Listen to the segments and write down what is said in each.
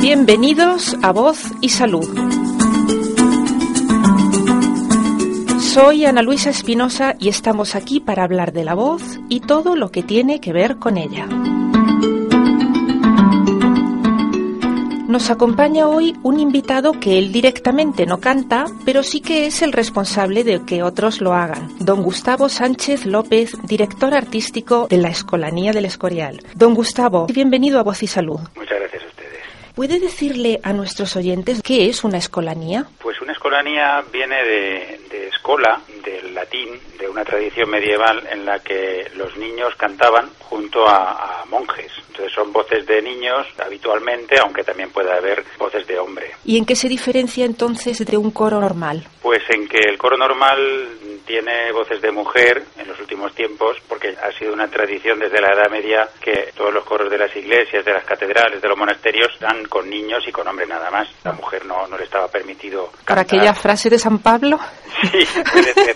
Bienvenidos a Voz y Salud. Soy Ana Luisa Espinosa y estamos aquí para hablar de la voz y todo lo que tiene que ver con ella. Nos acompaña hoy un invitado que él directamente no canta, pero sí que es el responsable de que otros lo hagan. Don Gustavo Sánchez López, director artístico de la Escolanía del Escorial. Don Gustavo, bienvenido a Voz y Salud. Muchas gracias a ustedes. ¿Puede decirle a nuestros oyentes qué es una escolanía? Pues una escolanía viene de, de escola, latín, de una tradición medieval en la que los niños cantaban junto a, a monjes. Entonces son voces de niños habitualmente, aunque también puede haber voces de hombre. ¿Y en qué se diferencia entonces de un coro normal? Pues en que el coro normal tiene voces de mujer en los últimos tiempos, porque ha sido una tradición desde la Edad Media que todos los coros de las iglesias, de las catedrales, de los monasterios dan con niños y con hombres nada más. La mujer no, no le estaba permitido. ¿Por cantar. aquella frase de San Pablo? Sí, puede ser.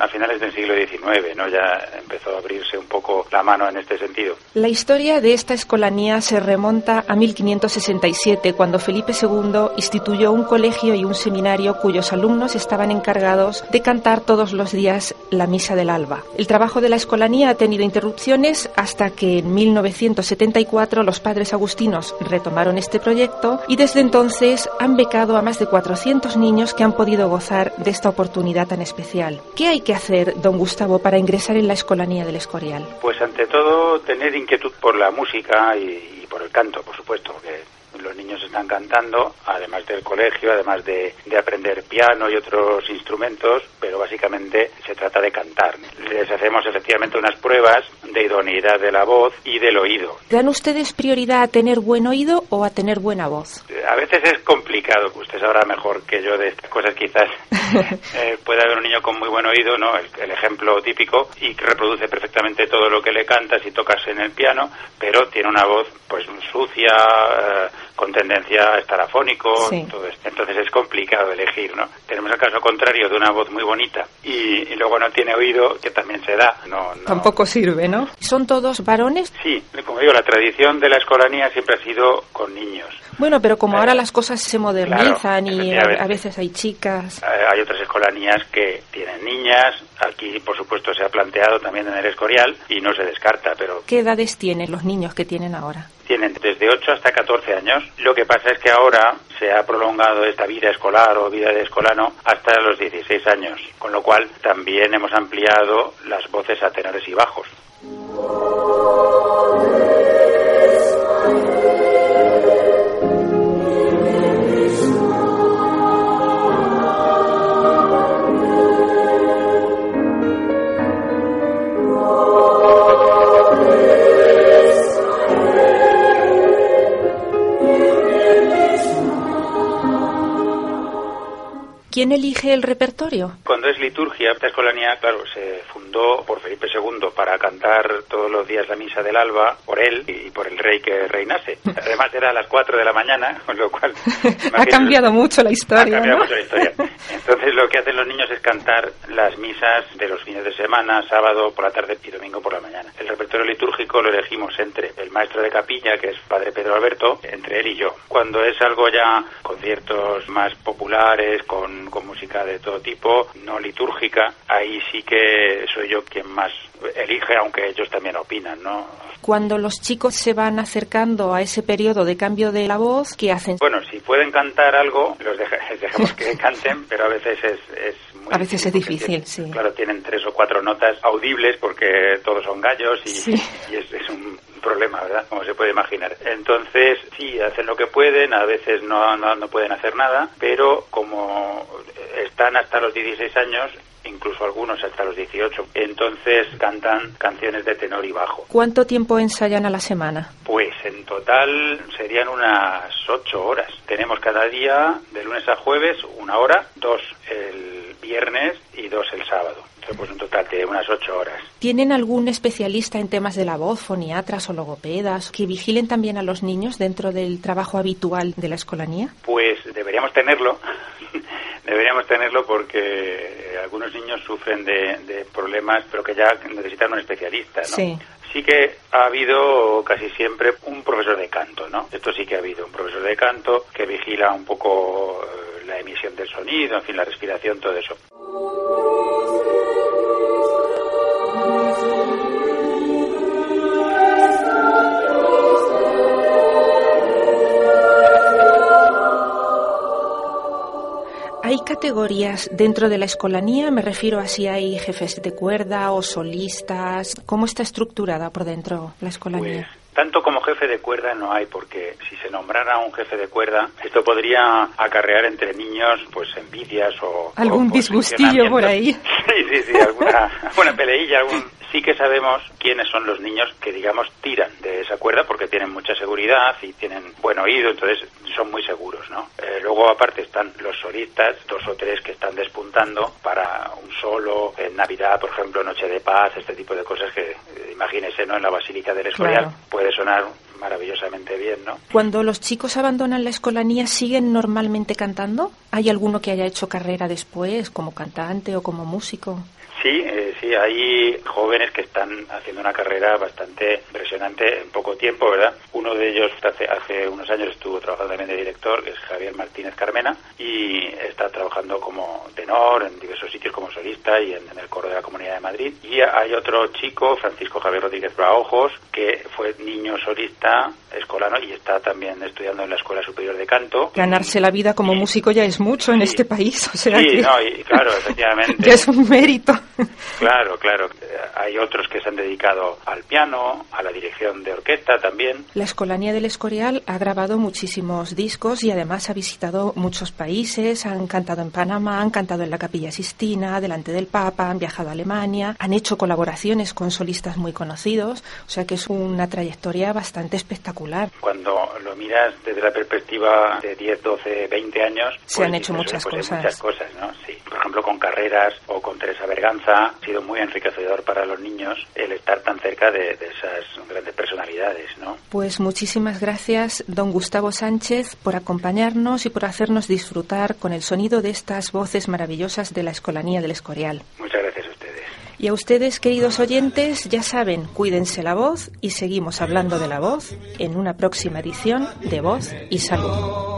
A finales del siglo XIX, ¿no? Ya empezó a abrirse un poco la mano en este sentido. La historia de esta escolanía se remonta a 1567, cuando Felipe II instituyó un colegio y un seminario cuyos alumnos estaban encargados de cantar todos los días la misa del alba. El trabajo de la escolanía ha tenido interrupciones hasta que en 1974 los padres agustinos retomaron este proyecto y desde entonces han becado a más de 400 niños que han podido gozar de esta oportunidad tan especial. ¿Qué hay que hacer, don Gustavo, para ingresar en la escolanía del Escorial? Pues ante todo tener inquietud por la música y, y por el canto, por supuesto, porque los niños están cantando, además del colegio, además de, de, aprender piano y otros instrumentos, pero básicamente se trata de cantar. Les hacemos efectivamente unas pruebas de idoneidad de la voz y del oído. ¿Dan ustedes prioridad a tener buen oído o a tener buena voz? A veces es complicado, usted sabrá mejor que yo de estas cosas quizás. eh, puede haber un niño con muy buen oído, ¿no? El, el, ejemplo típico, y que reproduce perfectamente todo lo que le cantas y tocas en el piano, pero tiene una voz pues sucia, eh, con tendencia a estar afónico, Sí. todo esto. entonces es complicado elegir, ¿no? Tenemos el caso contrario de una voz muy bonita y, y luego no tiene oído, que también se da, no, no. Tampoco sirve, ¿no? ¿Son todos varones? Sí, como digo, la tradición de la escolanía siempre ha sido con niños. Bueno, pero como Eh, ahora las cosas se modernizan claro, y a veces hay chicas. Eh, Hay otras escolanías que tienen niñas, aquí por supuesto se ha planteado también en el Escorial y no se descarta, pero ¿Qué edades tienen los niños que tienen ahora? tienen desde 8 hasta 14 años. Lo que pasa es que ahora se ha prolongado esta vida escolar o vida de escolano hasta los 16 años, con lo cual también hemos ampliado las voces a tenores y bajos. ¿Quién elige el repertorio? Cuando es liturgia, esta escolanía, claro, se fundó por Felipe II para cantar todos los días la misa del alba por él y por el rey que reinase. Además era a las 4 de la mañana, con lo cual... ha cambiado mucho la Ha historia, cambiado ¿no? mucho la historia. Entonces lo que hacen los niños es cantar las misas de los fines de semana, sábado por la tarde y domingo por la mañana. El repertorio litúrgico lo elegimos entre el maestro de capilla, que es padre Pedro Alberto, entre él y yo. Cuando es algo ya conciertos más populares, con, con música de todo tipo, no litúrgica, ahí sí que soy yo quien más elige, aunque ellos también opinan, ¿no? Cuando los chicos se van acercando a ese periodo de cambio de la voz, ¿qué hacen? Bueno, si pueden cantar algo, los deja- dejamos que canten, pero a veces es, es muy A veces es porque difícil, tienen- sí. Claro, tienen tres o cuatro notas audibles porque todos son gallos y, Sí. y es, es un problema, ¿verdad? Como se puede imaginar. Entonces, sí, hacen lo que pueden, a veces no, no, no pueden hacer nada, pero como están hasta los 16 años, incluso algunos hasta los 18. Entonces cantan canciones de tenor y bajo. ¿Cuánto tiempo ensayan a la semana? Pues en total serían unas ocho horas. Tenemos cada día, de lunes a jueves, una hora, dos viernes y dos el sábado. Pues un total de unas ocho horas. ¿Tienen algún especialista en temas de la voz, foniatras o logopedas, que vigilen también a los niños dentro del trabajo habitual de la escolanía? Pues deberíamos tenerlo. deberíamos tenerlo porque algunos niños sufren de, problemas, pero que ya necesitan un especialista, ¿no? Sí. Sí que ha habido casi siempre un profesor de canto, ¿no? Esto sí que ha habido un profesor de canto que vigila un poco eh, emisión del sonido, en fin, la respiración, todo eso. ¿Hay categorías dentro de la escolanía? Me refiero a si hay jefes de cuerda o solistas. ¿Cómo está estructurada por dentro la escolanía? Pues, tanto como jefe de cuerda no hay, porque si se nombrara un jefe de cuerda, esto podría acarrear entre niños pues envidias o... Algún disgustillo por ahí. Sí, sí, sí, alguna, alguna peleilla, algún sí que sabemos quiénes son los niños que, digamos, tiran de esa cuerda porque tienen mucha seguridad y tienen buen oído, entonces son muy seguros, ¿no? Eh, luego, aparte, están los solistas, dos o tres que están despuntando para un solo, en Navidad, por ejemplo, Noche de Paz, este tipo de cosas que, eh, imagínese, ¿no? En la Basílica del Escorial puede sonar maravillosamente bien, ¿no? Cuando los chicos abandonan la escolanía, ¿siguen normalmente cantando? ¿Hay alguno que haya hecho carrera después, como cantante o como músico? Sí, eh, sí, hay jóvenes que están haciendo una carrera bastante impresionante en poco tiempo, ¿verdad? Uno de ellos hace, hace unos años estuvo trabajando también de director, que es Javier Martínez Carmena, y está trabajando como tenor en diversos sitios como solista y en, el coro de la Comunidad de Madrid. Y hay otro chico, Francisco Javier Rodríguez Braojos, que fue niño solista escolano y está también estudiando en la Escuela Superior de Canto. Ganarse la vida como músico ya es mucho en este país, o sea sí, no, y, claro, efectivamente. ya es un mérito. Claro, claro. Hay otros que se han dedicado al piano, a la dirección de orquesta también. La Escolanía del Escorial ha grabado muchísimos discos y además ha visitado muchos países. Han cantado en Panamá, han cantado en la Capilla Sistina, delante del Papa, han viajado a Alemania, han hecho colaboraciones con solistas muy conocidos. O sea que es una trayectoria bastante espectacular. Cuando lo miras desde la perspectiva de 10, 12, 20 años, se han pues hecho muchas pues cosas. Muchas cosas, ¿no? Sí. Por ejemplo, con carreras o con Teresa Berganza ha sido muy enriquecedor para los niños el estar tan cerca de, esas grandes personalidades, ¿no? Pues muchísimas gracias, don Gustavo Sánchez, por acompañarnos y por hacernos disfrutar con el sonido de estas voces maravillosas de la Escolanía del Escorial. Muchas gracias a ustedes. Y a ustedes, queridos oyentes, ya saben, cuídense la voz y seguimos hablando de la voz en una próxima edición de Voz y Salud.